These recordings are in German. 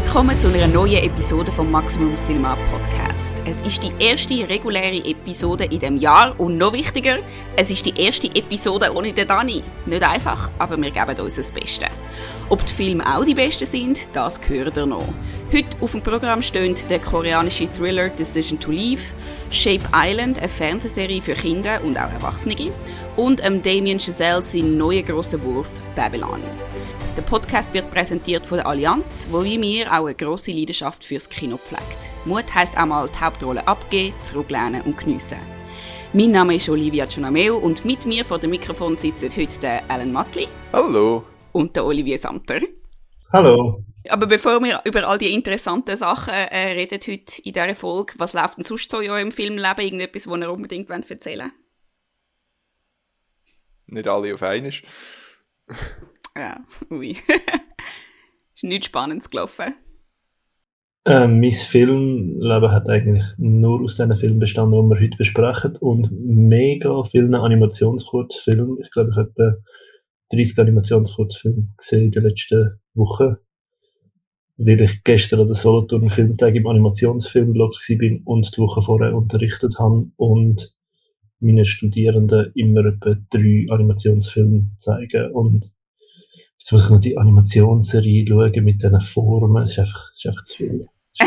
Willkommen zu einer neuen Episode vom Maximum Cinema Podcast. Es ist die erste reguläre Episode in dem Jahr und noch wichtiger, es ist die erste Episode ohne den Dani. Nicht einfach, aber wir geben uns das Beste. Ob die Filme auch die besten sind, das gehört ihr noch. Heute auf dem Programm stehen der koreanische Thriller Decision to Leave, Shape Island, eine Fernsehserie für Kinder und auch Erwachsene, und ähm, Damien Chazelle sein neuer grosser Wurf Babylon. Der Podcast wird präsentiert von der Allianz, wo wie mir auch eine grosse Leidenschaft fürs Kino pflegt. Mut heisst auch mal die Hauptrolle abgeben, zurücklehnen und geniessen. Mein Name ist Olivia Giunameo und mit mir vor dem Mikrofon sitzen heute der Alan Mattli. Hallo. Und der Olivier Samter. Hallo. Aber bevor wir über all die interessanten Sachen äh, reden heute in dieser Folge, was läuft denn sonst so in eurem Filmleben? Irgendetwas, was ihr unbedingt erzählen wollt? Nicht alle auf einmal. Ja, ui. ist nichts Spannendes gelaufen. Äh, mein Filmleben hat eigentlich nur aus diesen Filmen bestanden, die wir heute besprechen und mega vielen Animationskurzfilmen. Ich glaube, ich habe etwa 30 Animationskurzfilme gesehen in den letzten Wochen, weil ich gestern an der Solothurn Filmtag im Animationsfilmblock war und die Woche vorher unterrichtet habe und meine Studierenden immer etwa drei Animationsfilme zeigen und Jetzt muss ich noch die Animationsserie schauen mit diesen Formen. Es ist einfach, es ist einfach zu viel.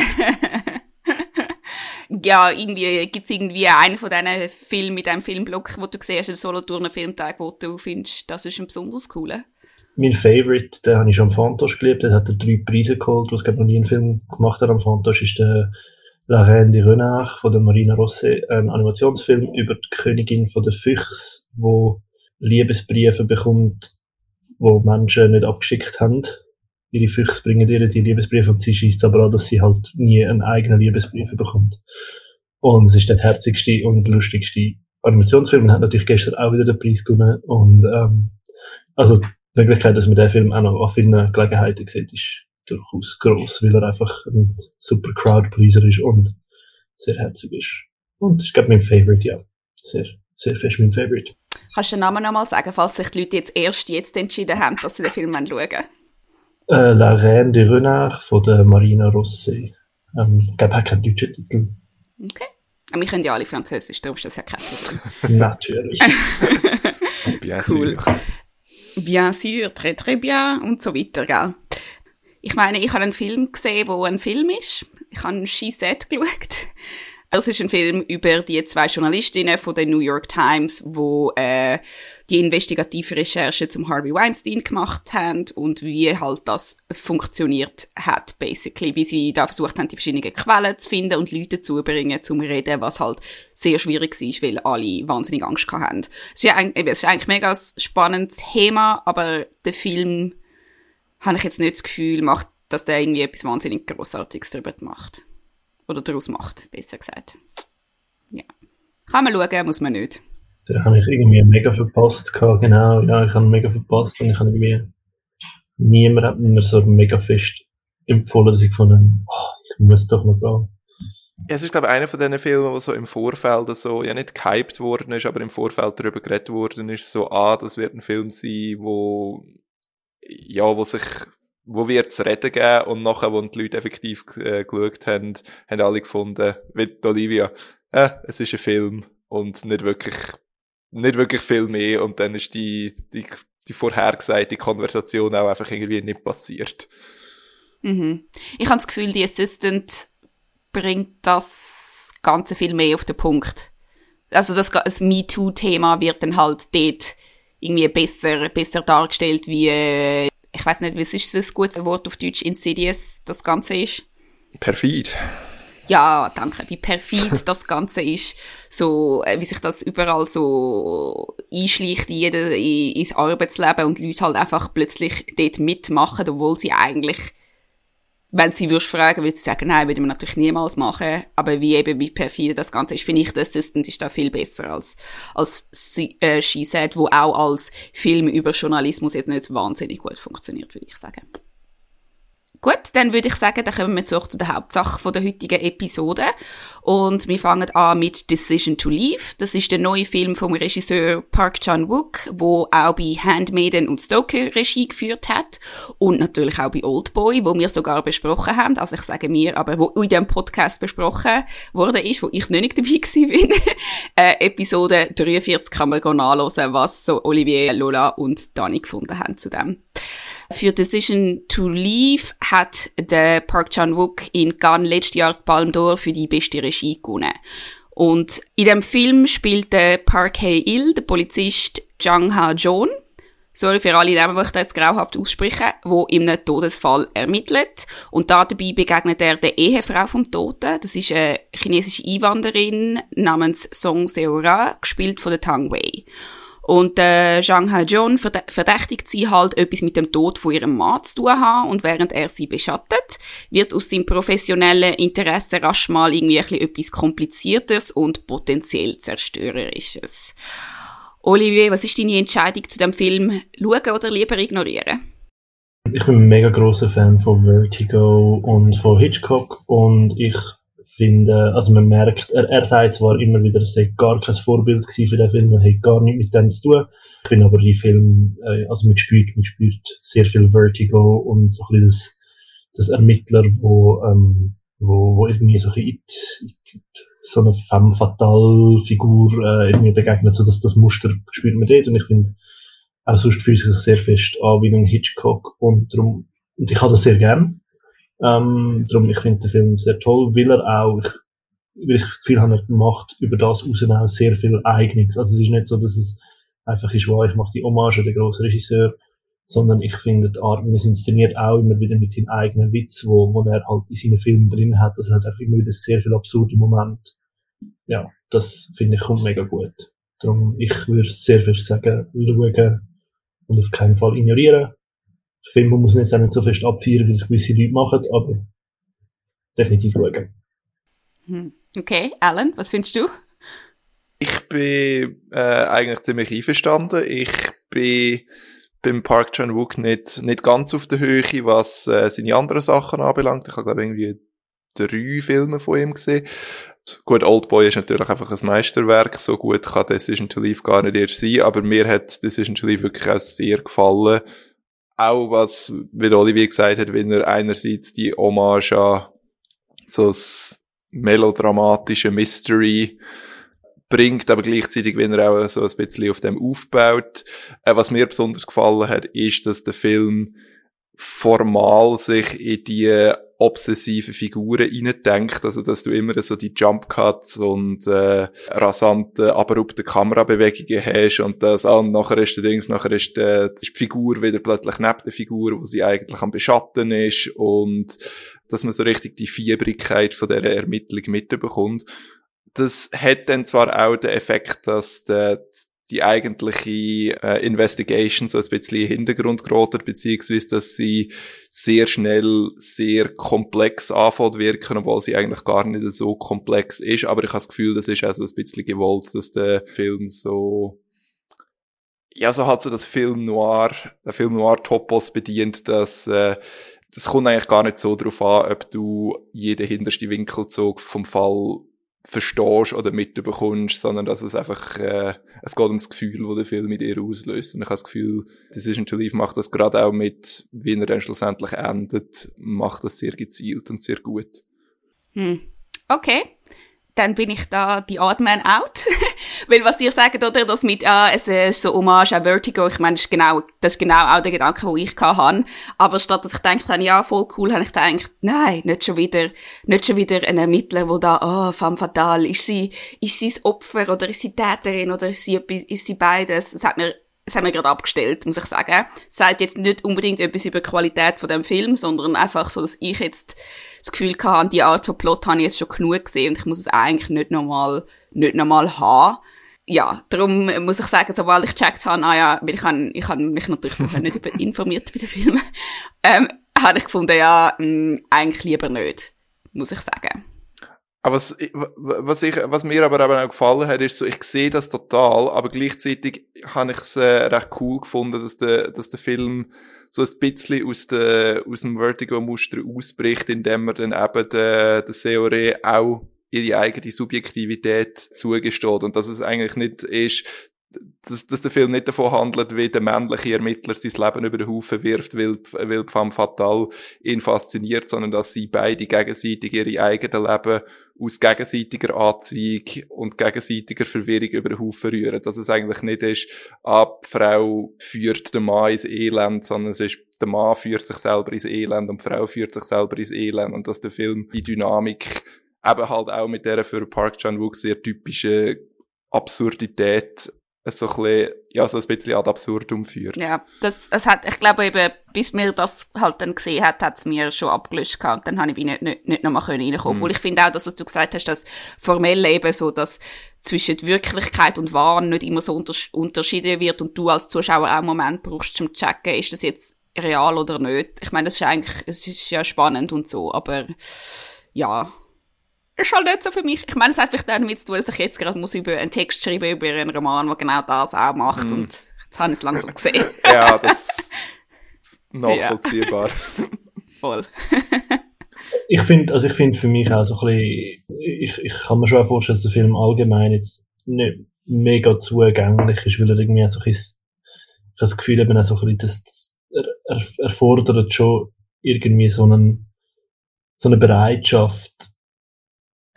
ja, irgendwie gibt es irgendwie einen von diesen Filmen mit einem Filmblock, wo du siehst, den Solothurner Filmtag, wo du findest, das ist ein besonders cooler. Mein Favorite, den habe ich schon am Fantosch geliebt, der hat er drei Preise geholt, was noch nie einen Film gemacht hat am Fantosch, ist der La Reine de Renard von der Marina Rossi, ein Animationsfilm über die Königin von der Füchs, wo Liebesbriefe bekommt wo Menschen nicht abgeschickt haben. Ihre Füchse bringen ihr die Liebesbriefe und sie schießt aber an, dass sie halt nie einen eigenen Liebesbrief bekommt. Und es ist der herzigste und lustigste Animationsfilm und hat natürlich gestern auch wieder den Preis gewonnen. Und ähm, also die Möglichkeit, dass man den Film auch noch auf vielen Gelegenheiten sieht, ist durchaus groß, weil er einfach ein super Crowd-Pleaser ist und sehr herzig ist. Und ich glaube mein Favorite, ja. Sehr, sehr fest mein Favorite. Kannst du den Namen nochmal sagen, falls sich die Leute jetzt erst jetzt entschieden haben, dass sie den Film schauen wollen? Äh, La Reine de Renard von der Marina Rossi. Ähm, ich glaube, er hat keinen deutschen Titel. Okay. Aber wir können ja alle Französisch, darum ist das ja kein Problem. Natürlich. bien cool. sûr. Bien sûr, très très bien und so weiter, gell? Ich meine, ich habe einen Film gesehen, wo ein Film ist. Ich habe She Said geschaut. Es ist ein Film über die zwei Journalistinnen von der New York Times, wo äh, die investigative Recherche zum Harvey Weinstein gemacht haben und wie halt das funktioniert hat, basically, wie sie da versucht haben, die verschiedenen Quellen zu finden und Leute zu bringen, zum reden, was halt sehr schwierig war, weil alle wahnsinnig Angst hatten. Es ist, ja eigentlich, es ist eigentlich ein mega spannendes Thema, aber der Film, habe ich jetzt nicht das Gefühl, macht, dass der irgendwie etwas wahnsinnig Grossartiges darüber macht. Oder daraus macht, besser gesagt. Ja. Kann man schauen, muss man nicht. Da habe ich irgendwie mega verpasst. Gehabt. Genau, ja, ich habe mega verpasst und ich habe irgendwie. Niemand hat mir so mega fest empfohlen, dass ich gefunden oh, ich muss doch noch gehen. Ja, es ist, glaube ich, einer von diesen Filmen, wo so im Vorfeld so, ja nicht gehypt worden ist, aber im Vorfeld darüber geredet worden ist, so, ah, das wird ein Film sein, wo, ja, wo sich, wo wird es reden geben und nachher, wo die Leute effektiv äh, geschaut haben, haben alle gefunden, wie Olivia, äh, es ist ein Film und nicht wirklich, nicht wirklich viel mehr und dann ist die, die, die vorhergesagte Konversation auch einfach irgendwie nicht passiert. Mhm. Ich habe das Gefühl, die Assistant bringt das Ganze viel mehr auf den Punkt. Also das, das MeToo-Thema wird dann halt dort irgendwie besser, besser dargestellt, wie, äh, ich weiß nicht, was ist das gute Wort auf Deutsch, insidious das Ganze ist? Perfid. Ja, danke. Wie perfid das Ganze ist, so äh, wie sich das überall so einschleicht in jeder, in, ins Arbeitsleben und Leute halt einfach plötzlich dort mitmachen, obwohl sie eigentlich wenn sie würdest fragen, würde sie sagen, nein, würde man natürlich niemals machen. Aber wie eben, wie perfide das Ganze ist, finde ich, der Assistant ist da viel besser als, als sie, äh, She Said, wo auch als Film über Journalismus jetzt nicht wahnsinnig gut funktioniert, würde ich sagen. Gut, dann würde ich sagen, dann kommen wir zurück zu der Hauptsache der heutigen Episode. Und wir fangen an mit Decision to Leave. Das ist der neue Film vom Regisseur Park Chan-wook, wo auch bei Handmaiden und Stoker Regie geführt hat. Und natürlich auch bei Oldboy, wo wir sogar besprochen haben. Also ich sage mir, aber wo in diesem Podcast besprochen wurde ist, wo ich nicht dabei bin. äh, Episode 43 kann man nachlesen, was so Olivier, Lola und Dani gefunden haben zu dem. Für Decision to Leave hat der Park Chan-wook in Cannes letztes Jahr die Palme d'Or für die beste Regie gewonnen. Und in dem Film spielt der Park Hae-il, der Polizist Jang Ha-jeon, sorry für alle Namen, die ich jetzt grauhaft ausspreche, wo in einem Todesfall ermittelt. Und da dabei begegnet er der Ehefrau vom Toten. Das ist eine chinesische Einwanderin namens Song Seo-ra, gespielt von der Tang Wei. Und äh, Zhang Ha-jeon verdächtigt sie halt, etwas mit dem Tod von ihrem Mann zu tun haben. Und während er sie beschattet, wird aus seinem professionellen Interesse rasch mal irgendwie etwas Kompliziertes und potenziell Zerstörerisches. Olivier, was ist deine Entscheidung zu dem Film? Schauen oder lieber ignorieren? Ich bin ein mega großer Fan von Vertigo und von Hitchcock und ich finde, also man merkt, er, er sagt zwar immer wieder, es sei gar kein Vorbild für den Film, er hat gar nichts mit dem zu tun. Ich finde aber die Film, äh, also man spürt, man spürt sehr viel Vertigo und so ein bisschen das, das Ermittler, wo, ähm, wo, wo irgendwie so ein bisschen so eine femme fatale Figur äh, irgendwie begegnet, so dass das Muster spürt man dort und ich finde, auch sonst fühlt sich sehr fest an wie ein Hitchcock und darum, und ich habe das sehr gern ähm, darum, ich finde den Film sehr toll, weil er auch, ich, weil ich Gefühl habe, er macht über das raus auch sehr viel Eigenes. Also es ist nicht so, dass es einfach ist, wow, ich mache die Hommage an den grossen Regisseur, sondern ich finde, die Art, wie es inszeniert, auch immer wieder mit seinem eigenen Witz, wo, wo er halt in seinen Filmen drin hat. Das hat einfach immer wieder sehr viel absurde Momente. Ja, das finde ich kommt mega gut. Darum, ich würde sehr viel sagen, schauen und auf keinen Fall ignorieren. Ich finde, man muss nicht, auch nicht so fest abfeiern, wie das gewisse Leute machen, aber definitiv schauen. Hm. Okay, Alan, was findest du? Ich bin äh, eigentlich ziemlich einverstanden. Ich bin beim Park Chan-wook nicht, nicht ganz auf der Höhe, was äh, seine anderen Sachen anbelangt. Ich habe, glaube irgendwie drei Filme von ihm gesehen. Gut, Oldboy ist natürlich einfach ein Meisterwerk. So gut kann Decision to Leave gar nicht erst sein. Aber mir hat Decision to Leave wirklich auch sehr gefallen auch was, wie Olivier gesagt hat, wenn er einerseits die Hommage an so das melodramatische Mystery bringt, aber gleichzeitig, wenn er auch so ein bisschen auf dem aufbaut. Äh, was mir besonders gefallen hat, ist, dass der Film formal sich in die obsessive Figuren reindenkt, also dass du immer so die Jump Cuts und äh, rasante, abrupte Kamerabewegungen hast und das ah, und nachher ist der Dings, nachher ist äh, die Figur wieder plötzlich neben der Figur, wo sie eigentlich am Beschatten ist und dass man so richtig die Fiebrigkeit von der Ermittlung mitbekommt. Das hat dann zwar auch den Effekt, dass der, die eigentliche äh, Investigation so ein bisschen Hintergrund geraten, beziehungsweise dass sie sehr schnell sehr komplex anfängt wirken, obwohl sie eigentlich gar nicht so komplex ist. Aber ich habe das Gefühl, das ist auch so ein bisschen gewollt, dass der Film so ja, so hat so das Film Noir, der Film Noir Topos bedient, dass äh, das kommt eigentlich gar nicht so darauf an, ob du jeden hintersten Winkelzug vom Fall verstehst oder mitbekommst, sondern dass es einfach, äh, es geht ums Gefühl, das der Film mit dir auslöst. Und ich habe das Gefühl, Decision to Leave macht das gerade auch mit, wie er dann schlussendlich endet, macht das sehr gezielt und sehr gut. Hm. Okay dann bin ich da die Odd Man Out. Weil was ihr sagt, oder, das mit, ah, es ist so Hommage an Vertigo, ich meine, das ist genau, das ist genau auch der Gedanke, den ich hatte. Aber statt dass ich denke, dann, ja, voll cool, habe ich gedacht, nein, nicht schon wieder, nicht schon wieder ein Ermittler, wo da, ah, oh, femme fatale, ist sie, ist sie das Opfer oder ist sie Täterin oder ist sie, ist sie beides? Das hat mir das haben wir gerade abgestellt, muss ich sagen. Das sagt jetzt nicht unbedingt etwas über die Qualität von dem Film, sondern einfach so, dass ich jetzt das Gefühl hatte, die Art von Plot habe ich jetzt schon genug gesehen und ich muss es eigentlich nicht nochmal, nicht nochmal haben. Ja, darum muss ich sagen, sobald ich gecheckt habe, ah ja, weil ich habe, ich habe mich natürlich vorher nicht über informiert bei den Filmen, ähm, habe ich gefunden, ja, mh, mm, eigentlich lieber nicht, muss ich sagen. Aber was, was, ich, was mir aber auch gefallen hat, ist so, ich sehe das total, aber gleichzeitig habe ich es äh, recht cool gefunden, dass der, dass der Film so ein bisschen aus, der, aus dem Vertigo-Muster ausbricht, indem er dann eben der, der Seore auch ihre eigene Subjektivität zugesteht und dass es eigentlich nicht ist, dass, dass der Film nicht davon handelt, wie der männliche Ermittler sein Leben über den Haufen wirft, weil, weil Femme Fatale ihn fasziniert, sondern dass sie beide gegenseitig ihre eigenen Leben aus gegenseitiger Anziehung und gegenseitiger Verwirrung über den Haufen rühren. Dass es eigentlich nicht ist, ah, die Frau führt den Mann ins Elend, sondern es ist, der Mann führt sich selber ins Elend und die Frau führt sich selber ins Elend und dass der Film die Dynamik eben halt auch mit der für Park Chan-wook sehr typischen Absurdität so ein bisschen, ja, so ein bisschen ad absurdum führt. Ja, das, es hat, ich glaube eben, bis mir das halt dann gesehen hat, hat es mir schon abgelöscht gehabt und dann habe ich nicht, nicht, nicht nochmal reinkommen. Mhm. Obwohl ich finde auch, dass, was du gesagt hast, dass formell eben so, dass zwischen Wirklichkeit und Wahn nicht immer so unter, unterschieden wird und du als Zuschauer auch einen Moment brauchst zum checken, ist das jetzt real oder nicht. Ich meine, das ist eigentlich, es ist ja spannend und so, aber ja, ist halt nicht so für mich. Ich meine, es hat vielleicht damit zu tun, dass ich jetzt gerade muss über einen Text schreiben über einen Roman, der genau das auch macht mm. und jetzt habe ich es langsam gesehen. ja, das ist nachvollziehbar. Voll. ich finde, also ich finde für mich auch so ein bisschen, ich, ich kann mir schon vorstellen, dass der Film allgemein jetzt nicht mega zugänglich ist, weil er irgendwie so ein bisschen, ich habe das Gefühl, eben auch so ein bisschen, das, das er, er, er fordert schon irgendwie so einen, so eine Bereitschaft,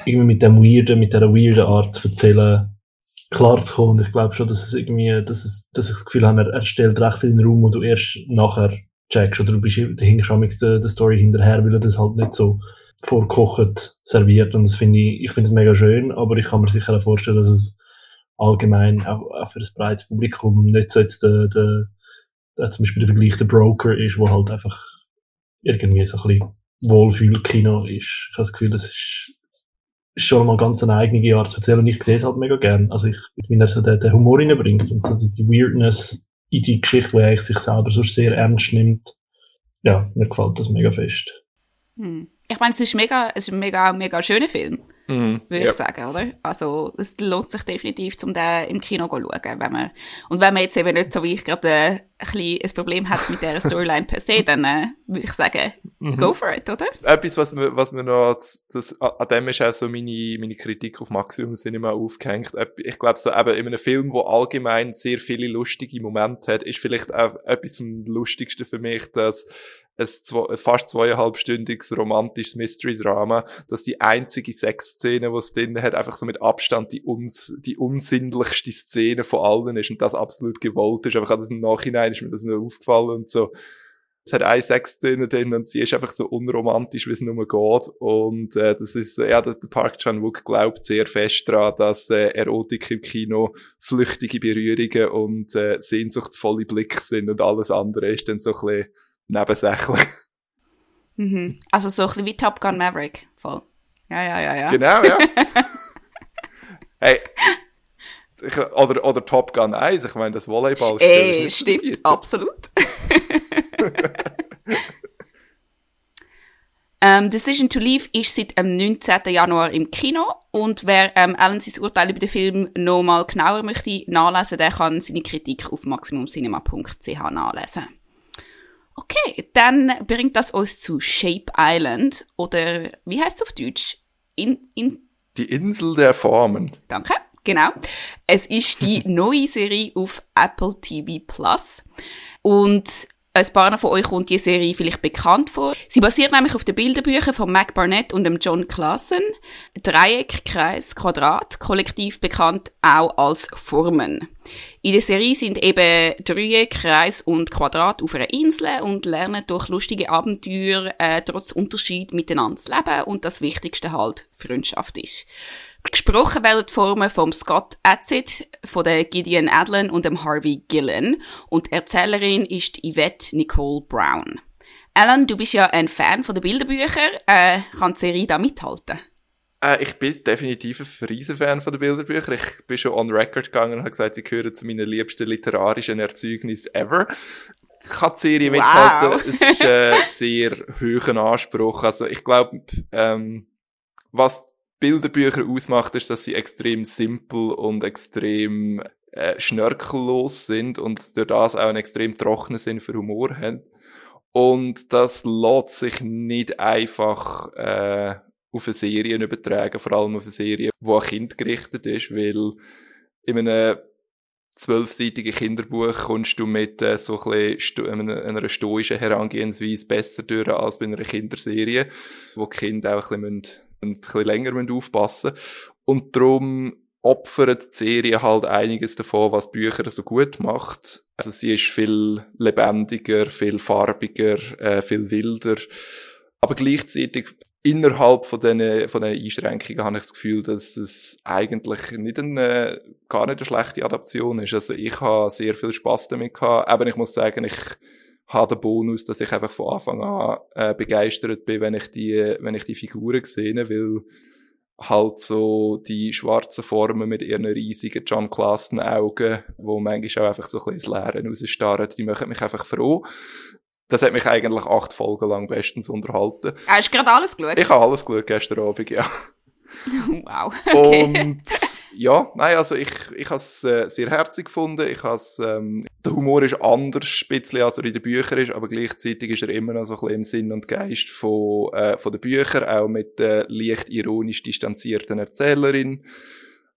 irgendwie mit dem Weirden, mit dieser weirden Art zu erzählen, klar zu kommen. Und ich glaube schon, dass es irgendwie, dass, es, dass ich das Gefühl habe, er, stellt recht viel in den Raum, wo du erst nachher checkst, oder du bist, du hinkst der, der Story hinterher, weil er das halt nicht so vorkocht serviert. Und das finde ich, ich finde es mega schön, aber ich kann mir sicher auch vorstellen, dass es allgemein auch, auch für ein breites Publikum nicht so jetzt der, der, der zum Beispiel der Vergleich der Broker ist, wo halt einfach irgendwie so ein bisschen Wohlfühlkino ist. Ich habe das Gefühl, das ist schon mal ganz eine eigene Art zu erzählen und ich sehe es halt mega gern. Also ich, finde, er so den, den Humor reinbringt und so die Weirdness in die Geschichte, wo er sich selber so sehr ernst nimmt. Ja, mir gefällt das mega fest. Hm. Ich meine, es ist mega, es ist ein mega, mega schöner Film. Mhm, würde ja. ich sagen, oder? Also, es lohnt sich definitiv, um den im Kino zu schauen, wenn man, und wenn man jetzt eben nicht so wie ich gerade äh, ein bisschen ein Problem hat mit der Storyline per se, dann äh, würde ich sagen, mhm. go for it, oder? Etwas, was mir, was mir noch, das, an dem ist auch so meine, meine Kritik auf Maximum Cinema aufgehängt. Ich glaube, so eben in einem Film, wo allgemein sehr viele lustige Momente hat, ist vielleicht auch etwas vom Lustigsten für mich, dass ein, zwei, fast zweieinhalbstündiges romantisches Mystery-Drama, dass die einzige Sexszene, die es drin hat, einfach so mit Abstand die, uns, die unsinnlichste Szene von allen ist und das absolut gewollt ist. Aber das im Nachhinein ist mir das nur aufgefallen und so. Es hat eine Sexszene drin und sie ist einfach so unromantisch, wie es nur geht. Und äh, das ist, ja, der Park Chan-wook glaubt sehr fest daran, dass äh, Erotik im Kino flüchtige Berührungen und äh, sehnsuchtsvolle Blicke sind und alles andere ist dann so ein bisschen nebensächlich. Mhm. Also so ein bisschen wie Top Gun Maverick. Voll. Ja, ja, ja, ja. Genau, ja. hey. Ich, oder, oder Top Gun 1, ich meine, das Volleyball. Ey, stimmt, absolut. ähm, Decision to Leave ist seit dem 19. Januar im Kino und wer ähm, Alan sein Urteil über den Film noch mal genauer möchte nachlesen, der kann seine Kritik auf maximumcinema.ch nachlesen. Okay, dann bringt das uns zu Shape Island oder wie heißt es auf Deutsch? In, in die Insel der Formen. Danke, genau. Es ist die neue Serie auf Apple TV Plus und ein paar von euch kommt die Serie vielleicht bekannt vor. Sie basiert nämlich auf den Bilderbüchern von Mac Barnett und dem John Klassen. Dreieck, Kreis, Quadrat, kollektiv bekannt auch als Formen. In der Serie sind eben Dreieck, Kreis und Quadrat auf einer Insel und lernen durch lustige Abenteuer äh, trotz Unterschied miteinander zu leben und das Wichtigste halt Freundschaft ist. Gesprochen werden die Formen vom Scott Adsit, von der Gideon Adlen und dem Harvey Gillen. Und Erzählerin ist Yvette Nicole Brown. Alan, du bist ja ein Fan von den Bilderbüchern. Äh, kann die Serie da mithalten? Äh, ich bin definitiv ein Riesenfan von den Bilderbüchern. Ich bin schon on record gegangen und habe gesagt, sie gehören zu meinen liebsten literarischen Erzeugnissen ever. Ich kann die Serie wow. mithalten. Es ist äh, sehr hohen Anspruch. Also ich glaube, ähm, was Bilderbücher ausmacht, ist, dass sie extrem simpel und extrem äh, schnörkellos sind und durch das auch einen extrem trockenen Sinn für Humor haben. Und das lässt sich nicht einfach äh, auf eine Serie übertragen, vor allem auf eine Serie, die an Kind gerichtet ist, weil in einem zwölfseitigen Kinderbuch kommst du mit äh, so ein einer, einer stoischen Herangehensweise besser durch als bei einer Kinderserie, wo die Kinder auch ein bisschen, ein bisschen länger aufpassen müssen. Und darum opfert die Serie halt einiges davon, was Bücher so gut macht. Also sie ist viel lebendiger, viel farbiger, äh, viel wilder. Aber gleichzeitig innerhalb von diesen, von diesen Einschränkungen habe ich das Gefühl, dass es eigentlich nicht eine, gar nicht eine schlechte Adaption ist. Also ich habe sehr viel Spaß damit gehabt. Aber ich muss sagen, ich habe den Bonus, dass ich einfach von Anfang an äh, begeistert bin, wenn ich die, wenn ich die Figuren sehe, weil halt so die schwarzen Formen mit ihren riesigen John Clasten Augen, wo manchmal auch einfach so ein bisschen ins Leere rausstarren, die machen mich einfach froh. Das hat mich eigentlich acht Folgen lang bestens unterhalten. Hast du gerade alles geschaut? Ich habe alles geschaut gestern Abend, ja. wow. Okay. Und ja, nein, also ich, ich habe es äh, sehr herzig gefunden. Ich has, ähm, der Humor ist anders, ein bisschen, als er in den Büchern ist, aber gleichzeitig ist er immer noch so ein bisschen im Sinn und Geist von, äh, von den Büchern, auch mit der leicht ironisch distanzierten Erzählerin.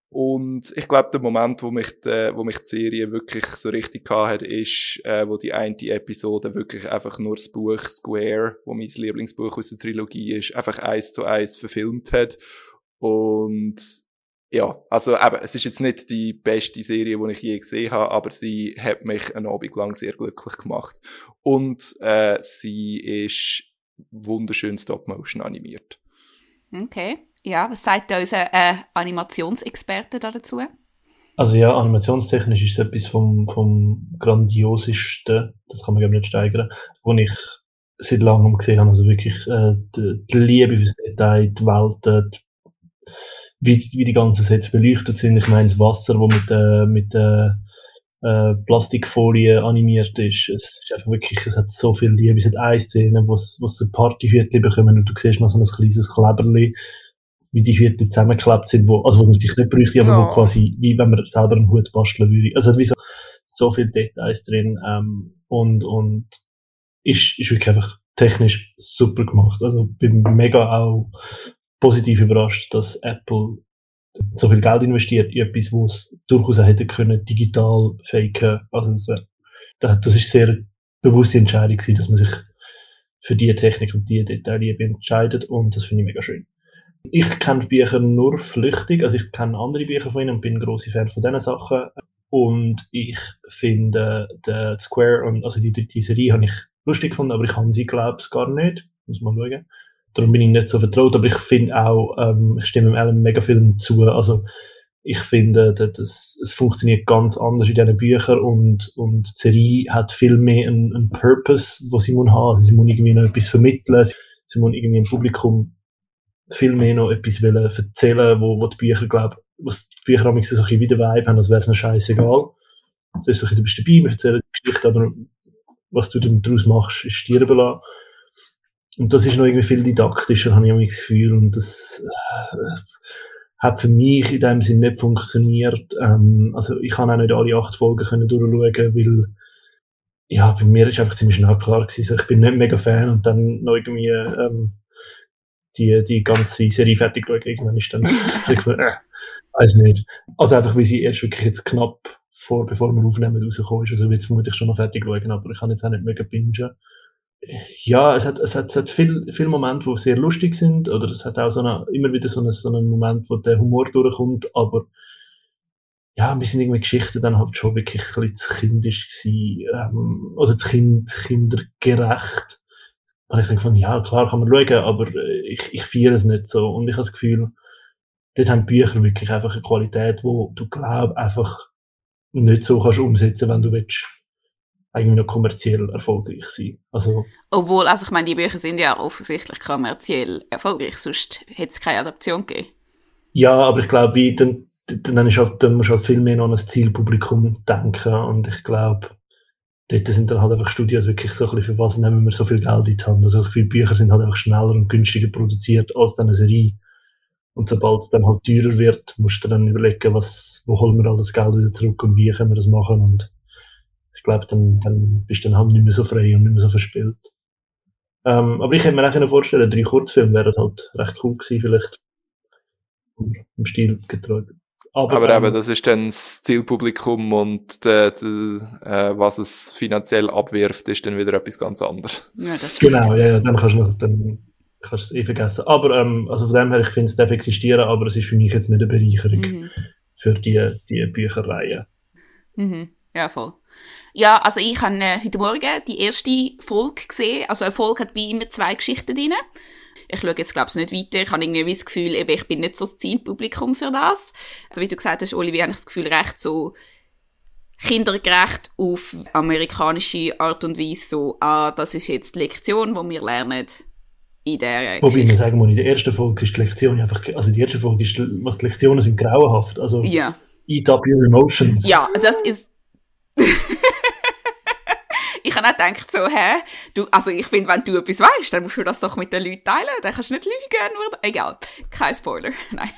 Und ich glaube, der Moment, wo mich, die, wo mich die Serie wirklich so richtig hat, ist, äh, wo die eine Episode wirklich einfach nur das Buch Square, wo mein Lieblingsbuch aus der Trilogie ist, einfach eins zu eins verfilmt hat. Und ja, also eben, es ist jetzt nicht die beste Serie, die ich je gesehen habe, aber sie hat mich einen Abend lang sehr glücklich gemacht. Und äh, sie ist wunderschön Stop-Motion animiert. Okay. Ja, was sagt unser äh, Animationsexperte dazu? Also ja, animationstechnisch ist es etwas vom, vom grandiosischsten, das kann man glaube nicht steigern, was ich seit langem gesehen habe. Also wirklich äh, die, die Liebe fürs Detail, die Welt, die, wie, wie die ganzen Sets beleuchtet sind. Ich meine, das Wasser, wo mit, äh, mit äh, äh, Plastikfolie animiert ist. Es ist einfach wirklich, es hat so viel Liebe. Es hat eine Szene, wo es so Partyhütchen bekommen und du siehst noch so ein kleines Kleberli wie die Hüte zusammengeklebt sind, wo, also was man vielleicht nicht bräuchte, aber oh. wo quasi, wie wenn man selber einen Hut basteln würde. Also hat wie so, so viele Details drin, ähm, und, und ist, ist wirklich einfach technisch super gemacht. Also bin mega auch positiv überrascht, dass Apple so viel Geld investiert in etwas, wo es durchaus auch hätte können, digital faken. Also das, das ist sehr bewusste Entscheidung gewesen, dass man sich für die Technik und die Details entscheidet und das finde ich mega schön. Ich kenne die Bücher nur flüchtig, also ich kenne andere Bücher von ihnen und bin ein großer Fan von diesen Sachen. Und ich finde der Square und also die, die Serie habe ich lustig gefunden, aber ich habe sie glaube ich gar nicht. Muss man schauen. Darum bin ich nicht so vertraut, aber ich finde auch, ähm, ich stimme dem Alan mega viel zu. Also ich finde, dass, es funktioniert ganz anders in diesen Büchern und, und die Serie hat viel mehr einen, einen Purpose, was sie muss haben. Also sie muss irgendwie noch etwas vermitteln, sie muss irgendwie ein Publikum viel mehr noch etwas wollen erzählen, wo, wo die Bücher, glaube was die Bücher am so ein bisschen wieder Vibe haben, als wäre es ihnen scheißegal. Es ist so ein bisschen, du bist dabei, wir erzählen die Geschichte, aber was du daraus machst, ist dir überlassen. Und das ist noch irgendwie viel didaktischer, habe ich das Gefühl. Und das äh, hat für mich in dem Sinn nicht funktioniert. Ähm, also ich kann auch nicht alle acht Folgen können durchschauen, weil ja, bei mir ist einfach ziemlich schnell klar gewesen, also ich bin nicht mega Fan und dann noch irgendwie ähm, die, die ganze Serie fertig geschaut. Irgendwann ist dann, ich gefunden, äh, weiß nicht. Also einfach, wie sie erst wirklich jetzt knapp vor, bevor wir aufnehmen, rausgekommen ist. Also jetzt vermutlich schon noch fertig schauen, aber ich kann jetzt auch nicht mega bingen. Ja, es hat, es hat, es hat viele viel Momente, die sehr lustig sind, oder es hat auch so eine, immer wieder so einen, so einen Moment, wo der Humor durchkommt, aber ja, wir sind irgendwie Geschichten dann halt schon wirklich ein bisschen zu kindisch gewesen, ähm, oder zu kind, kindergerecht. Und ich denke von, ja, klar kann man schauen, aber äh, ich, ich feiere es nicht so. Und ich habe das Gefühl, dort haben Bücher wirklich einfach eine Qualität, wo du glaub einfach nicht so kannst umsetzen, wenn du willst eigentlich noch kommerziell erfolgreich sein. Also, Obwohl, also ich meine, die Bücher sind ja offensichtlich kommerziell erfolgreich, sonst hätte es keine Adaption gegeben. Ja, aber ich glaube, wie, dann, dann, ist halt, dann musst du halt viel mehr an das Zielpublikum denken und ich glaube, dort sind dann halt einfach Studios wirklich so ein bisschen, für was nehmen wir so viel Geld in die Hand. Also das Gefühl, Bücher sind halt einfach schneller und günstiger produziert als eine Serie. Und sobald es dann halt teurer wird, musst du dann überlegen, was, wo holen wir all das Geld wieder zurück und wie können wir das machen. Und ich glaube, dann, dann bist du dann halt nicht mehr so frei und nicht mehr so verspielt. Ähm, aber ich hätte mir auch vorstellen drei Kurzfilme wären halt recht cool gewesen, vielleicht im Stil getreu. Aber, aber ähm, eben, das ist dann das Zielpublikum und de, äh, was es finanziell abwirft, ist dann wieder etwas ganz anderes. Ja, genau, ja, ja, dann kannst du dann kannst du es eh vergessen. Aber ähm, also von dem her, ich finde, es darf existieren, aber es ist für mich jetzt nicht eine Bereicherung mhm. für die, die Bücherreihe. Mhm. Ja, voll. Ja, also ich habe äh, heute Morgen die erste Folge gesehen. Also eine Folge hat wie immer zwei Geschichten drin. Ich schaue jetzt, glaube ich, nicht weiter. Ich habe irgendwie das Gefühl, eben, ich bin nicht so das Zielpublikum für das. Also wie du gesagt hast, Olivier, habe ich das Gefühl, recht so kindergerecht auf amerikanische Art und Weise so, ah, das ist jetzt die Lektion, die wir lernen in der Wobei ich sagen muss, in der ersten Folge ist die Lektion einfach, also die erste Folge ist, was die Lektionen sind grauenhaft. Also, ja. eat up your emotions. Ja, das ist ich habe auch gedacht, so, hä, du, also ich finde, wenn du etwas weißt, dann musst du das doch mit den Leuten teilen, dann kannst du nicht lügen, nur, egal, kein Spoiler, nein.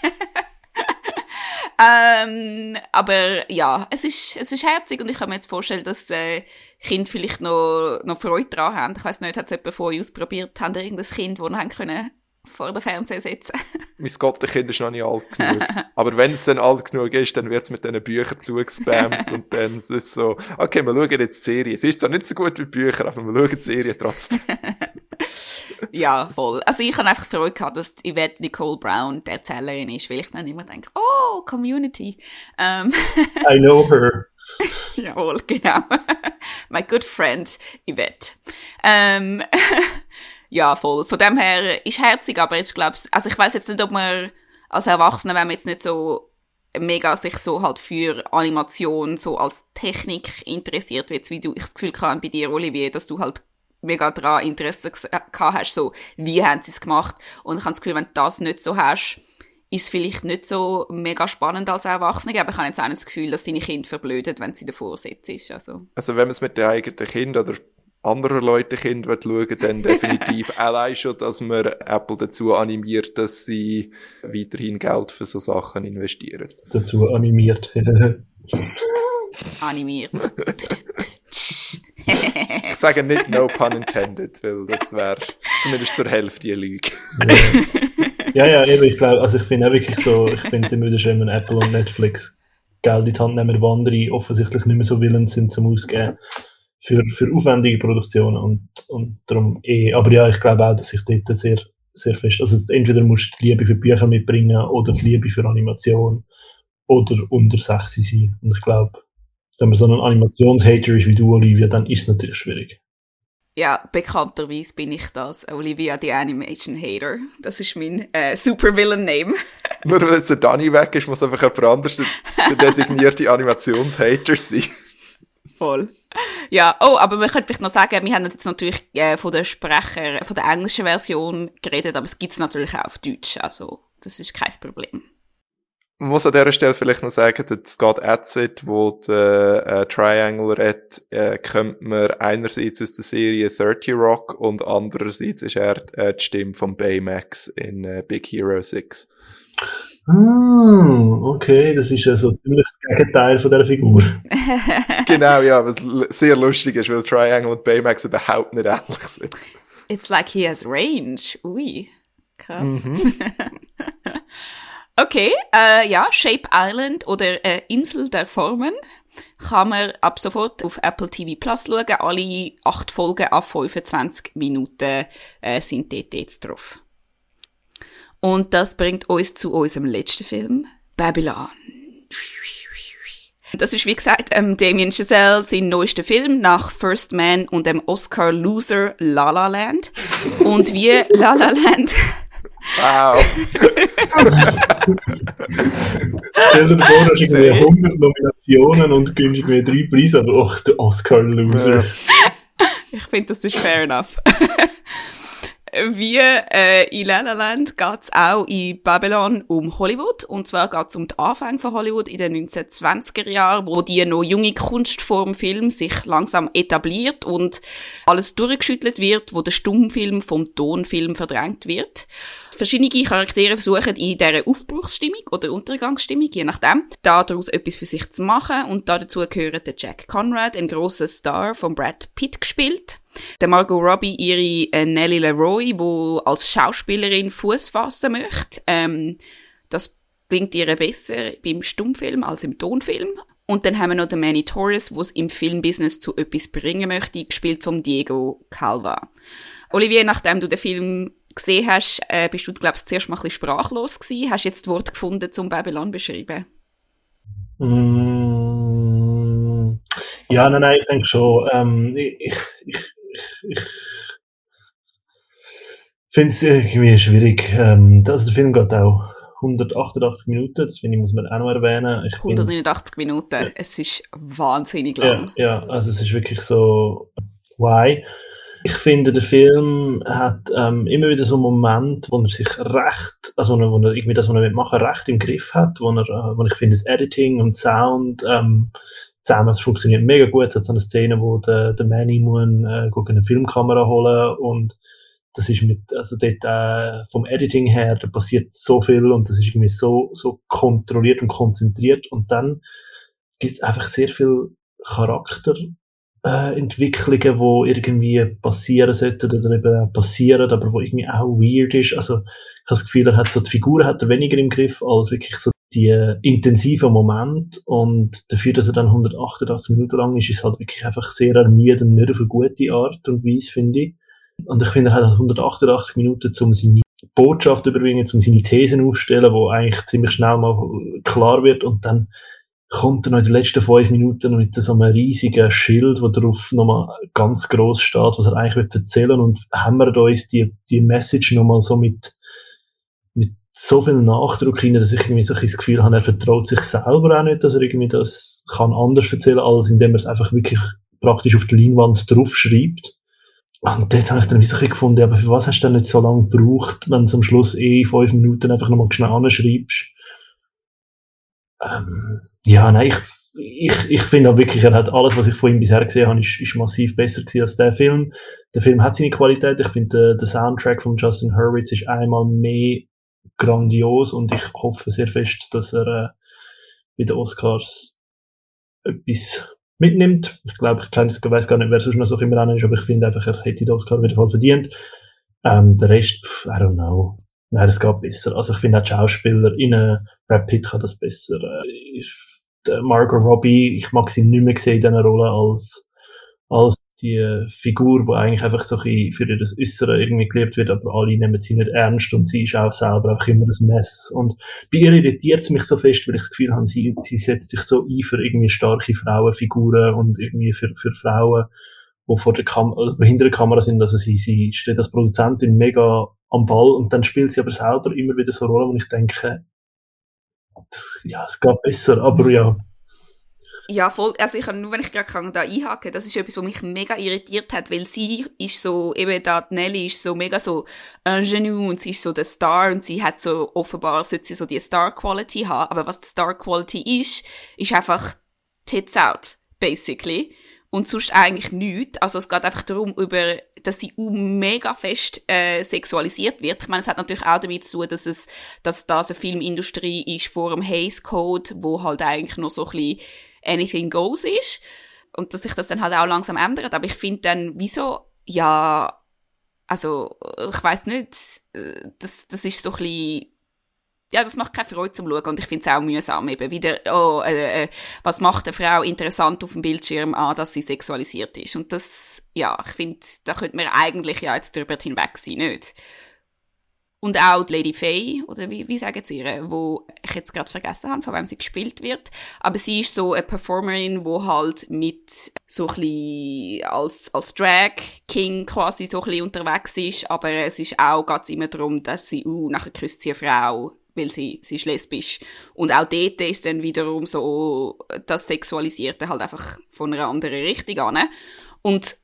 ähm, aber ja, es ist, es ist herzig und ich kann mir jetzt vorstellen, dass äh, Kinder vielleicht noch, noch Freude daran haben. Ich weiß nicht, hat es jemand von euch ausprobiert, haben irgendein Kind, das haben können vor dem Fernseher sitzen. mein Gottenkind ist noch nicht alt genug. Aber wenn es dann alt genug ist, dann wird es mit diesen Büchern zugespammt und dann ist es so, okay, wir schauen jetzt die Serie. Es ist zwar nicht so gut wie Bücher, aber wir schauen die Serie trotzdem. ja, voll. Also ich habe einfach Freude gehabt, dass Yvette Nicole Brown die Erzählerin ist, weil ich dann immer denke, oh, Community. Um, I know her. Jawohl, genau. My good friend Yvette. Ähm, ja, voll. Von dem her ist herzig, aber ich glaube, also ich weiß jetzt nicht, ob man als Erwachsener, wenn man jetzt nicht so mega sich so halt für Animation so als Technik interessiert wird, wie du, ich das Gefühl kann bei dir, Olivier, dass du halt mega daran Interesse gehabt hast, so, wie haben sie es gemacht? Und ich habe das Gefühl, wenn du das nicht so hast, ist es vielleicht nicht so mega spannend als Erwachsene, aber ich habe jetzt auch nicht das Gefühl, dass deine Kinder verblöden, wenn sie davor sitzen. Also. also wenn man es mit den eigenen Kindern oder anderer Leute Kinder schauen dann definitiv allein schon, dass man Apple dazu animiert, dass sie weiterhin Geld für so Sachen investieren. Dazu animiert. animiert. ich sage nicht no pun intended, weil das wäre zumindest zur Hälfte eine Lüge. ja, ja, eben, ich glaube, also ich finde auch wirklich so, ich finde es immer wieder schön, wenn Apple und Netflix Geld in die Hand nehmen, wo andere offensichtlich nicht mehr so willens sind zum Ausgeben für, für aufwendige Produktionen und, und darum eh, aber ja, ich glaube auch, dass ich dort sehr, sehr fest, also entweder musst du die Liebe für Bücher mitbringen oder die Liebe für Animation oder unter 60 sein und ich glaube, wenn man so ein Animationshater ist wie du, Olivia, dann ist es natürlich schwierig. Ja, bekannterweise bin ich das, Olivia, die Animation Hater. Das ist mein äh, Supervillain-Name. Nur weil jetzt der Danny weg ist, muss einfach jemand anderes der, der designierte Animationshater sein. Voll. Ja, oh, aber wir könnten vielleicht noch sagen, wir haben jetzt natürlich äh, von der Sprecher, von der englischen Version geredet, aber es gibt es natürlich auch auf Deutsch, also das ist kein Problem. Man muss an dieser Stelle vielleicht noch sagen, dass Scott Adsit, wo der äh, Triangle redet, äh, kommt man einerseits aus der Serie 30 Rock und andererseits ist er äh, die Stimme von Baymax in äh, Big Hero 6. Ah, okay, das ist ja so ziemlich das Gegenteil von dieser Figur. genau, ja, was sehr lustig ist, weil Triangle und Baymax überhaupt nicht ähnlich sind. It's like he has range. Ui, krass. Mhm. okay, äh, ja, Shape Island oder äh, Insel der Formen kann man ab sofort auf Apple TV Plus schauen. Alle acht Folgen auf 25 Minuten äh, sind dort jetzt drauf. Und das bringt uns zu unserem letzten Film, Babylon. Das ist, wie gesagt, ähm, Damien Chazelle, sein neuester Film nach First Man und dem Oscar-Loser La La Land. Und wie La La Land... Wow. Stell dir vor, du hast irgendwie 100 Nominationen und gewinnst irgendwie drei Preise, aber ach, der Oscar-Loser. Ich finde, das ist fair enough. wie äh, in La La Land geht es auch in Babylon um Hollywood. Und zwar geht es um den Anfang von Hollywood in den 1920er Jahren, wo die noch junge Kunstform Film sich langsam etabliert und alles durchgeschüttelt wird, wo der Stummfilm vom Tonfilm verdrängt wird. Verschiedene Charaktere versuchen in dieser Aufbruchsstimmung oder Untergangsstimmung, je nachdem, daraus etwas für sich zu machen. Und dazu gehört der Jack Conrad, ein großer Star von Brad Pitt gespielt der Margot Robbie ihre äh, Nellie Leroy, wo als Schauspielerin Fuß fassen möchte. Ähm, das klingt ihr besser beim Stummfilm als im Tonfilm. Und dann haben wir noch den Manny Torres, wo es im Filmbusiness zu etwas bringen möchte, gespielt von Diego Calva. Olivier, nachdem du den Film gesehen hast, äh, bist du, glaube ich, zuerst mal ein bisschen sprachlos gewesen. Hast du jetzt Wort gefunden, zum Babylon beschreiben? Mm, ja, nein, nein, ich denke schon. Ähm, ich, ich, ich finde es irgendwie schwierig. Ähm, also der Film geht auch 188 Minuten, das finde ich, muss man auch noch erwähnen. Ich 189 find, Minuten, ja. es ist wahnsinnig lang. Ja, ja, also es ist wirklich so, why? Ich finde, der Film hat ähm, immer wieder so einen Moment, wo er sich recht, also wo er, wo er irgendwie das, was er machen recht im Griff hat, wo, er, äh, wo ich finde, das Editing und Sound ähm, zusammen. Es funktioniert mega gut. Es hat so eine Szene, wo der, der Manny muss äh, eine Filmkamera holen und das ist mit, also dort äh, vom Editing her, da passiert so viel und das ist irgendwie so, so kontrolliert und konzentriert und dann gibt es einfach sehr viel Charakterentwicklungen, äh, wo irgendwie passieren sollten oder eben passieren, aber wo irgendwie auch weird ist. Also ich habe das Gefühl, er hat so die Figur hat er weniger im Griff als wirklich so die intensiven Moment und dafür, dass er dann 188 Minuten lang ist, ist halt wirklich einfach sehr ermüdend, nicht auf eine gute Art und Weise, finde ich. Und ich finde, er hat 188 Minuten, um seine Botschaft überbringen, um seine Thesen aufzustellen, wo eigentlich ziemlich schnell mal klar wird und dann kommt er noch in den letzten fünf Minuten mit so einem riesigen Schild, wo drauf nochmal ganz groß steht, was er eigentlich erzählen will und hämmert uns die, die Message nochmal so mit so viel Nachdruck rein, dass ich irgendwie so ein das Gefühl habe, er vertraut sich selber auch nicht, dass er irgendwie das kann anders erzählen, als indem er es einfach wirklich praktisch auf die Leinwand draufschreibt. Und dort habe ich dann wie so ein gefunden, aber für was hast du denn nicht so lange gebraucht, wenn du am Schluss eh fünf Minuten einfach nochmal schnell anschreibst? Ähm, ja, nein, ich, ich, ich finde auch wirklich, er hat alles, was ich von ihm bisher gesehen habe, ist, ist massiv besser gewesen als der Film. Der Film hat seine Qualität. Ich finde, der, der Soundtrack von Justin Hurwitz ist einmal mehr grandios und ich hoffe sehr fest, dass er äh, bei den Oscars etwas mitnimmt. Ich glaube, ich, ich weiß gar nicht, wer sonst noch so im Rennen ist, aber ich finde einfach, er hätte den Oscar wieder voll verdient. Ähm, der Rest, pff, I don't know. Nein, es geht besser. Also ich finde auch die Schauspieler, innen, Brad Pitt kann das besser. Äh, Margot Robbie, ich mag sie nicht mehr sehen in dieser Rolle als als die Figur, die eigentlich einfach so ein für das Äußere irgendwie geliebt wird, aber alle nehmen sie nicht ernst und sie ist auch selber einfach immer ein Mess. Und bei ihr irritiert es mich so fest, weil ich das Gefühl habe, sie, sie setzt sich so ein für irgendwie starke Frauenfiguren und irgendwie für, für Frauen, die vor der Kam also hinter der Kamera sind. Also sie, sie steht als Produzentin mega am Ball und dann spielt sie aber selber immer wieder so Rollen, wo ich denke, das, ja, es geht besser, aber ja, ja, voll. Also ich kann nur, wenn ich gerade kann, da einhaken, das ist etwas, was mich mega irritiert hat, weil sie ist so, eben da Nelly ist so mega so ingenu und sie ist so der Star und sie hat so, offenbar sollte sie so die Star-Quality haben, aber was die Star-Quality ist, ist einfach tits out, basically. Und sonst eigentlich nichts. Also es geht einfach darum, über, dass sie mega fest äh, sexualisiert wird. Ich meine, es hat natürlich auch damit zu tun, dass es, dass das eine Filmindustrie ist vor dem Hays Code, wo halt eigentlich noch so ein bisschen anything goes ist. Und dass sich das dann halt auch langsam ändert. Aber ich finde dann, wieso, ja, also, ich weiß nicht, das, das ist so ein bisschen, ja, das macht keine Freude zum Schauen und ich finde es auch mühsam eben wieder, oh, äh, äh, was macht eine Frau interessant auf dem Bildschirm an, dass sie sexualisiert ist und das, ja, ich finde, da könnte man eigentlich ja jetzt drüber hinweg sein, nicht? Und auch die Lady Faye, oder wie, wie sagen sie ihr, wo ich jetzt gerade vergessen habe, von wem sie gespielt wird. Aber sie ist so eine Performerin, wo halt mit so ein bisschen als, als Drag King quasi so ein bisschen unterwegs ist. Aber es ist auch ganz immer darum, dass sie, uh, nachher küsst sie eine Frau, weil sie, sie ist lesbisch. Und auch dort ist dann wiederum so das Sexualisierte halt einfach von einer anderen Richtung an. Und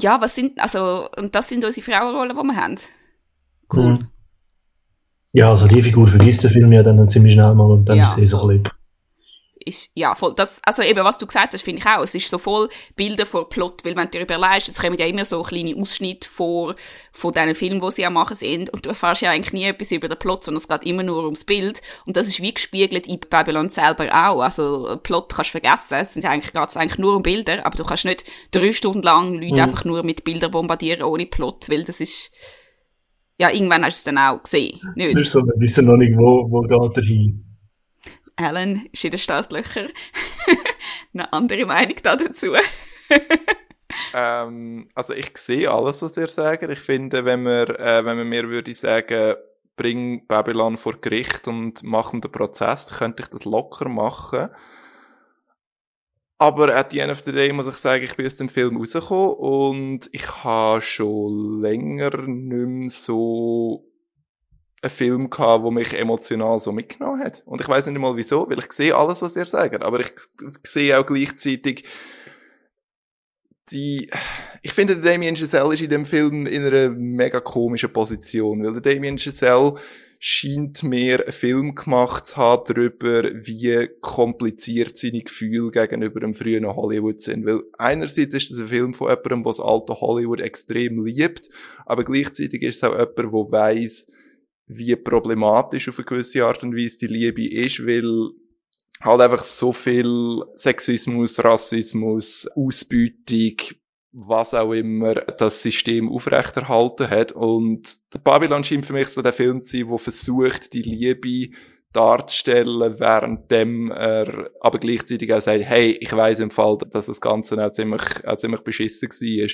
ja, was sind, also, und das sind unsere Frauenrollen, die wir haben. Cool. Mhm. Ja, also die Figur vergisst der Film ja dann ziemlich schnell mal und dann Ja, ist voll. ein bisschen ist, ja, voll, das, also eben, was du gesagt hast, finde ich auch. Es ist so voll Bilder vor Plot, weil wenn du dir überlegst, es kommen ja immer so kleine Ausschnitte vor, von diesen Filmen, die sie am machen sind, und du erfährst ja eigentlich nie etwas über den Plot, sondern es geht immer nur ums Bild. Und das ist wie gespiegelt in Babylon selber auch. Also, Plot kannst du vergessen. Es sind eigentlich, geht's eigentlich nur um Bilder, aber du kannst nicht drei Stunden lang Leute Mhm. einfach nur mit Bildern bombardieren ohne Plot, weil das ist, ja, irgendwann hast du es dann auch gesehen. Nicht? Ist so, wir wissen noch nicht, wo, wo geht er hin. Alan ist in den Startlöchern. Eine andere Meinung da dazu. Ähm, also ich sehe alles, was ihr sagt. Ich finde, wenn man, äh, wenn man mir würde sagen, bring Babylon vor Gericht und mach ihm den Prozess, dann könnte ich das locker machen. Aber at the end of the day muss ich sagen, ich bin aus dem Film rausgekommen und ich habe schon länger nicht mehr so einen Film gehabt, der mich emotional so mitgenommen hat. Und ich weiß nicht mal wieso, weil ich sehe alles, was ihr sagt, aber ich sehe auch gleichzeitig die, ich finde, Damien Chazelle ist in dem Film in einer mega komischen Position, weil Damien Chazelle scheint mir einen Film gemacht zu haben darüber, wie kompliziert seine Gefühle gegenüber dem frühen Hollywood sind. Weil einerseits ist das ein Film von jemandem, der das alte Hollywood extrem liebt, aber gleichzeitig ist es auch jemand, der weiss, wie problematisch auf eine gewisse Art und Weise die Liebe ist, weil halt einfach so viel Sexismus, Rassismus, Ausbeutung, was auch immer das System aufrechterhalten hat. Und Babylon scheint für mich so der Film zu sein, der versucht, die Liebe darzustellen, währenddem er aber gleichzeitig auch sagt, hey, ich weiß im Fall, dass das Ganze auch ziemlich, auch ziemlich beschissen war.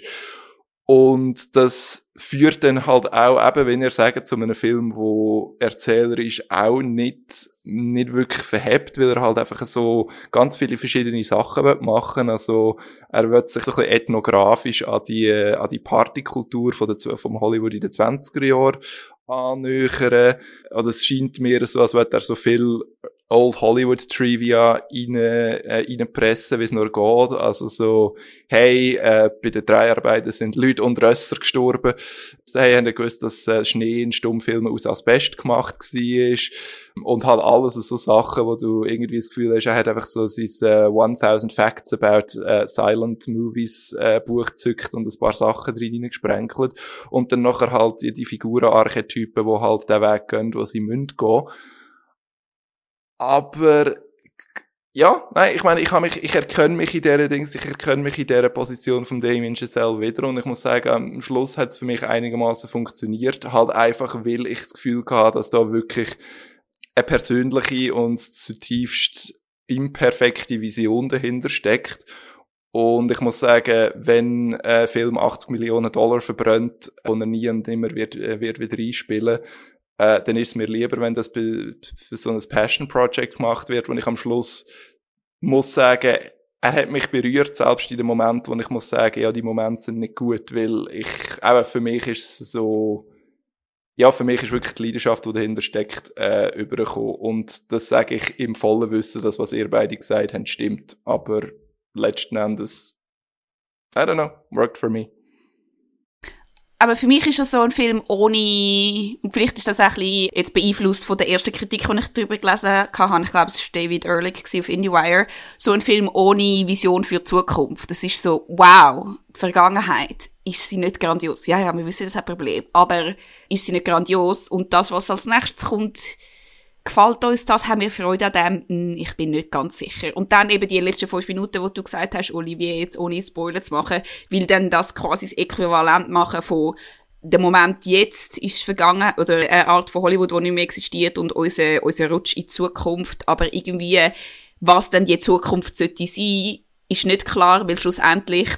Und das führt dann halt auch, eben, wenn ihr sagt, zu einem Film, wo erzählerisch auch nicht, nicht wirklich verhebt, weil er halt einfach so ganz viele verschiedene Sachen will machen Also, er wird sich so ein bisschen ethnografisch an die, an die Partykultur von der, vom Hollywood in den 20er Jahren annähern. Also, es scheint mir so, als würde er so viel Old Hollywood Trivia rein, äh, reinpressen, wie es nur geht. Also so, hey, äh, bei den Dreharbeiten sind Leute und Rösser gestorben. Hey, haben gewusst, dass äh, Schnee in Stummfilmen aus Asbest gemacht war. Und halt alles so Sachen, wo du irgendwie das Gefühl hast, er hat einfach so sein äh, 1000 Facts about äh, Silent Movies äh, Buch gezückt und ein paar Sachen drin gesprenkelt. Und dann nachher halt die, die Figurenarchetypen, die halt den Weg gehen, wo sie müssen gehen. Aber ja, nein, ich meine, ich, habe mich, ich erkenne mich in dieser Dings, ich erkenne mich in dieser Position von Damien Chazelle wieder und ich muss sagen, am Schluss hat es für mich einigermaßen funktioniert, halt einfach, weil ich das Gefühl hatte, dass da wirklich eine persönliche und zutiefst imperfekte Vision dahinter steckt. Und ich muss sagen, wenn ein Film 80 Millionen Dollar verbrennt und er nie und nimmer wird, äh, wird wieder einspielen, äh, dann ist es mir lieber, wenn das für so ein Passion Project gemacht wird, wo ich am Schluss muss sagen, er hat mich berührt, selbst in dem Moment, wo ich muss sagen, ja, die Momente sind nicht gut, weil ich, eben für mich ist es so, ja, für mich ist wirklich die Leidenschaft, die dahinter steckt, äh, übergekommen. Und das sage ich im vollen Wissen, dass was ihr beide gesagt habt, stimmt. Aber letzten Endes, I don't know, worked for me. Aber für mich ist das so ein Film ohne, vielleicht ist das auch ein bisschen jetzt beeinflusst von der ersten Kritik, die ich darüber gelesen habe. Ich glaube, es war David Ehrlich auf IndieWire. So ein Film ohne Vision für die Zukunft. Das ist so, wow, die Vergangenheit. Ist sie nicht grandios? Ja, ja, wir wissen, das ist ein Problem. Aber ist sie nicht grandios? Und das, was als nächstes kommt, gefällt uns das? Haben wir Freude an dem? Hm, Ich bin nicht ganz sicher. Und dann eben die letzten fünf Minuten, wo du gesagt hast, Olivier, jetzt ohne Spoiler zu machen, will dann das quasi das Äquivalent machen von der Moment jetzt ist vergangen oder eine Art von Hollywood, die nicht mehr existiert und unser, unser Rutsch in die Zukunft. Aber irgendwie, was dann die Zukunft sollte sein, ist nicht klar, weil schlussendlich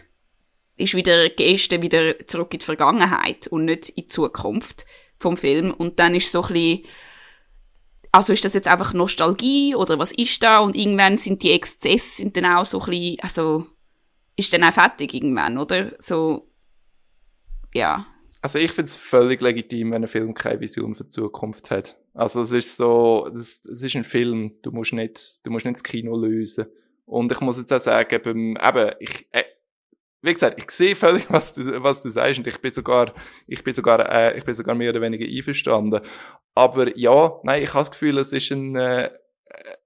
ist wieder Geste wieder zurück in die Vergangenheit und nicht in die Zukunft vom Film. Und dann ist so ein bisschen, also ist das jetzt einfach Nostalgie oder was ist da? Und irgendwann sind die Exzesse sind dann auch so ein bisschen, also ist dann auch fertig irgendwann, oder? So, ja. Also ich finde es völlig legitim, wenn ein Film keine Vision für die Zukunft hat. Also es ist so, es, es ist ein Film, du musst nicht, du musst nicht das Kino lösen. Und ich muss jetzt auch sagen, beim, eben, ich, äh, wie gesagt, ich sehe völlig, was du, was du sagst und ich bin sogar, ich bin sogar, äh, ich bin sogar mehr oder weniger einverstanden. Aber ja, nein, ich habe das Gefühl, es ist ein, äh,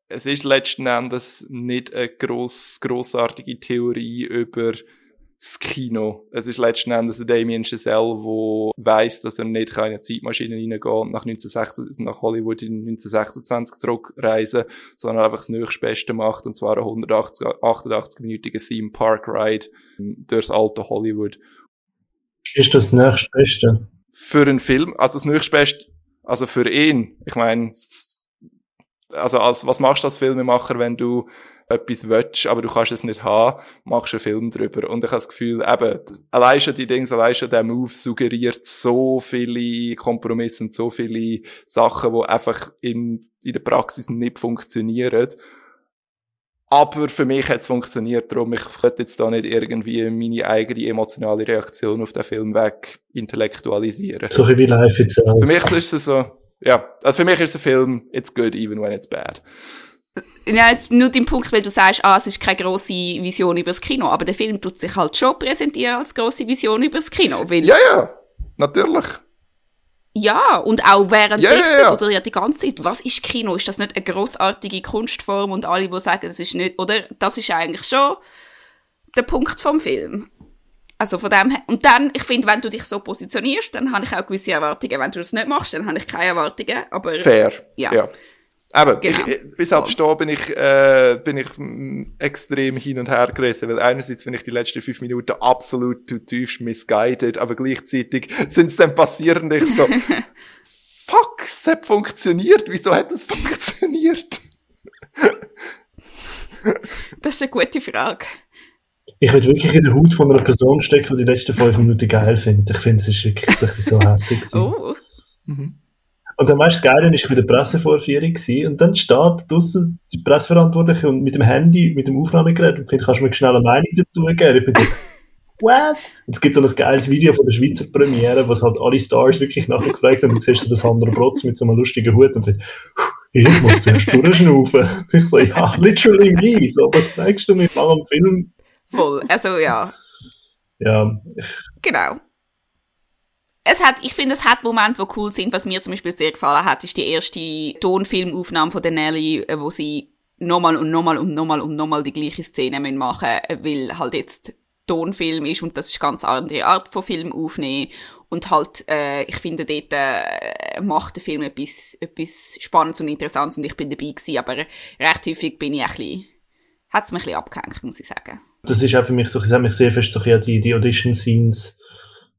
es ist letzten Endes nicht eine gross, grossartige Theorie über das Kino. Es ist letzten Endes der Damien Chazelle, der weiss, dass er nicht in eine Zeitmaschine reingehen und nach, 1926, nach Hollywood in 1926 zurückreisen, sondern einfach das nächstbeste macht, und zwar ein 188-minütiger Theme Park Ride durchs alte Hollywood. Ist das nächstbeste? Für einen Film, also das nächstbeste, also für ihn, ich meine, also als, was machst du als Filmemacher, wenn du etwas willst, aber du kannst es nicht haben, machst einen Film drüber. Und ich habe das Gefühl, eben, allein schon die Dinge, allein schon der Move suggeriert so viele Kompromisse und so viele Sachen, die einfach in, in der Praxis nicht funktionieren. Aber für mich hat es funktioniert, darum ich könnte jetzt da nicht irgendwie meine eigene emotionale Reaktion auf den Film weg intellektualisieren. So wie live auch. Für mich ist es so, ja, also für mich ist ein Film, it's good even when it's bad. Ja, nur dein Punkt, weil du sagst, ah, es ist keine grosse Vision über das Kino, aber der Film tut sich halt schon präsentieren als grosse Vision über das Kino. Weil ja, ja, natürlich. Ja, und auch währenddessen ja, ja, ja. oder ja die ganze Zeit, was ist Kino? Ist das nicht eine grossartige Kunstform und alle, die sagen, das ist nicht, oder? Das ist eigentlich schon der Punkt vom Film. Also von dem her, und dann, ich finde, wenn du dich so positionierst, dann habe ich auch gewisse Erwartungen. Wenn du das nicht machst, dann habe ich keine Erwartungen, aber... Fair, ja. ja. Eben, genau. ich, bis ab da bin ich, äh, bin ich mm, extrem hin und her gerissen, weil einerseits finde ich die letzten fünf Minuten absolut tiefst misguided, aber gleichzeitig sind es dann passierend, ich so, fuck, es hat funktioniert, wieso hat es funktioniert? das ist eine gute Frage. Ich würde wirklich in der Haut von einer Person stecken, die die letzten fünf Minuten geil findet. Ich finde, es ist wirklich so hässlich. Oh. Mhm. Und dann weißt du, das Geile ist bei der Pressevorführung gewesen, und dann steht draussen die Presseverantwortliche und mit dem Handy, mit dem Aufnahmegerät und findet, kannst du mir schnell eine Meinung dazu geben? Ich bin so, what? Und es gibt so ein geiles Video von der Schweizer Premiere, was halt alle Stars wirklich nachher gefragt haben, und du siehst du das Sandra Brotz mit so einem lustigen Hut und findest, ich muss zuerst durchschnaufen. ich so, ja, literally me, so, was zeigst du mir mal am Film? Voll, also ja. Ja. Genau es hat, ich finde, es hat Momente, die cool sind. Was mir zum Beispiel sehr gefallen hat, ist die erste Tonfilmaufnahme von der Nelly, äh, wo sie nochmal und nochmal und nochmal und nochmal die gleiche Szene machen müssen, weil halt jetzt Tonfilm ist und das ist eine ganz andere Art von Film aufnehmen. Und halt, äh, ich finde, dort äh, macht der Film etwas, etwas Spannendes und Interessantes und ich bin dabei gewesen, aber recht häufig bin ich ein bisschen, hat es mich ein bisschen abgehängt, muss ich sagen. Das ist auch für mich so, ich habe mich sehr fest an die, die Audition-Scenes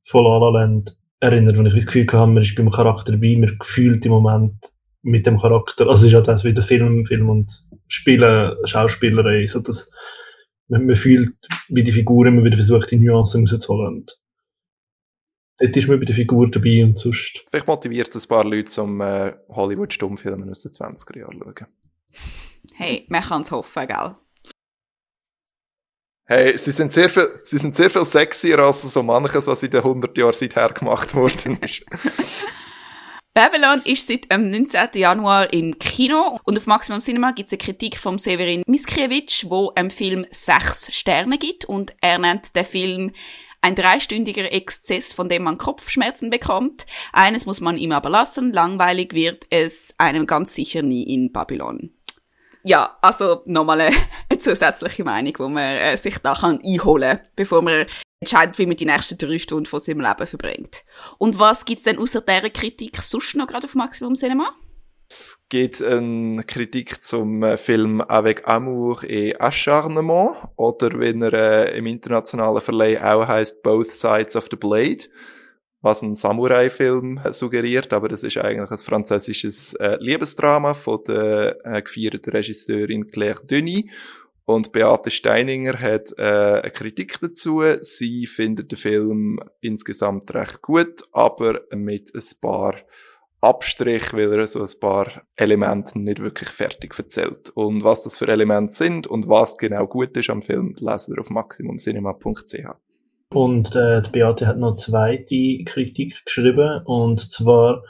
von La La Land erinnert, wo ich das Gefühl hatte, man ist beim Charakter dabei, man fühlt im Moment mit dem Charakter, also es ist ja das wie der Film, Film und Spielen, Schauspielerei, so dass man, man fühlt, wie die Figur immer wieder versucht, die Nuancen rauszuholen. Und dort ist man bei der Figur dabei und sonst... Vielleicht motiviert es ein paar Leute zum äh, Hollywood-Stummfilmen aus den 20er Jahren schauen. Hey, man kann es hoffen, gell? Hey, sie sind sehr viel, sie sind sehr viel sexier als so manches, was in den 100 Jahren seither gemacht worden ist. Babylon ist seit dem 19. Januar im Kino und auf Maximum Cinema gibt es eine Kritik von Severin Miskiewicz, wo einem Film sechs Sterne gibt und er nennt den Film ein dreistündiger Exzess, von dem man Kopfschmerzen bekommt. Eines muss man ihm aber lassen, langweilig wird es einem ganz sicher nie in Babylon ja, also nochmal eine, zusätzliche Meinung, wo man äh, sich da kann einholen kann, bevor man entscheidet, wie man die nächsten drei Stunden von seinem Leben verbringt. Und was gibt's denn außer dieser Kritik sonst noch gerade auf Maximum Cinema? Es gibt eine Kritik zum äh, Film Avec Amour et Acharnement oder wenn er äh, im internationalen Verleih auch heißt Both Sides of the Blade was ein Samurai-Film suggeriert, aber das ist eigentlich ein französisches äh, Liebesdrama von der äh, gefeierten Regisseurin Claire Denis. Und Beate Steininger hat äh, eine Kritik dazu. Sie findet den Film insgesamt recht gut, aber mit ein paar Abstrich, weil er so ein paar Elemente nicht wirklich fertig erzählt. Und was das für Elemente sind und was genau gut ist am Film, lesen wir auf maximumcinema.ch. Und äh, die Beate hat noch zweite Kritik geschrieben, und zwar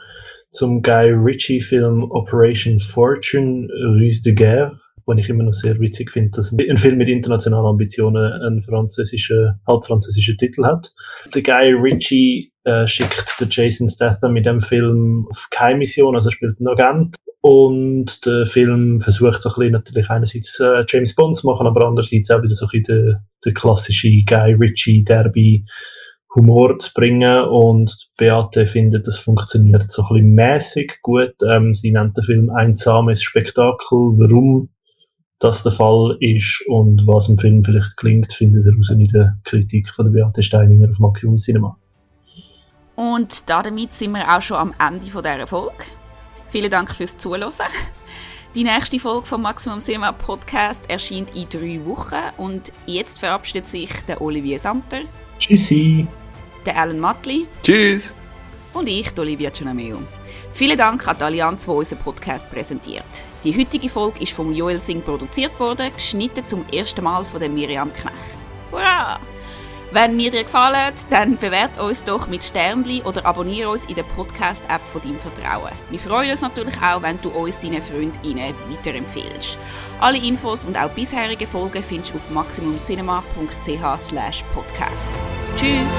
zum Guy Ritchie-Film Operation Fortune, Ruse de Guerre. den ich immer noch sehr witzig finde, dass ein Film mit internationalen Ambitionen einen französischen, halb französischen Titel hat. Der Guy Ritchie äh, schickt den Jason Statham mit dem Film auf keine Mission, also er spielt einen Agent und der Film versucht so ein bisschen natürlich einerseits äh, James Bond zu machen, aber andererseits auch wieder so ein bisschen den, klassischen Guy Ritchie Derby Humor zu bringen und Beate findet, das funktioniert so ein bisschen mäßig gut. Ähm, sie nennt den Film einsames Spektakel. Warum das der Fall ist und was im Film vielleicht klingt, findet ihr raus in der Kritik von der Beate Steininger auf Maximum Cinema. Und damit sind wir auch schon am Ende dieser Folge. Vielen Dank fürs Zuhören. Die nächste Folge vom Maximum Cinema Podcast erscheint in drei Wochen und jetzt verabschiedet sich der Olivier Samter. Tschüssi! Der Alan Matli. Tschüss! Und ich, die Olivia Gianameo. Vielen Dank an die Allianz, die unseren Podcast präsentiert. Die heutige Folge ist von Joel Singh produziert worden, geschnitten zum ersten Mal von der Miriam Knecht. Hurra! Wenn mir dir gefallen, dann bewert uns doch mit Sternli oder abonniere uns in der Podcast-App von deinem Vertrauen. Wir freuen uns natürlich auch, wenn du uns deinen Freundinnen weiterempfehlst. Alle Infos und auch bisherige Folgen findest du auf maximumcinema.ch/podcast. Tschüss!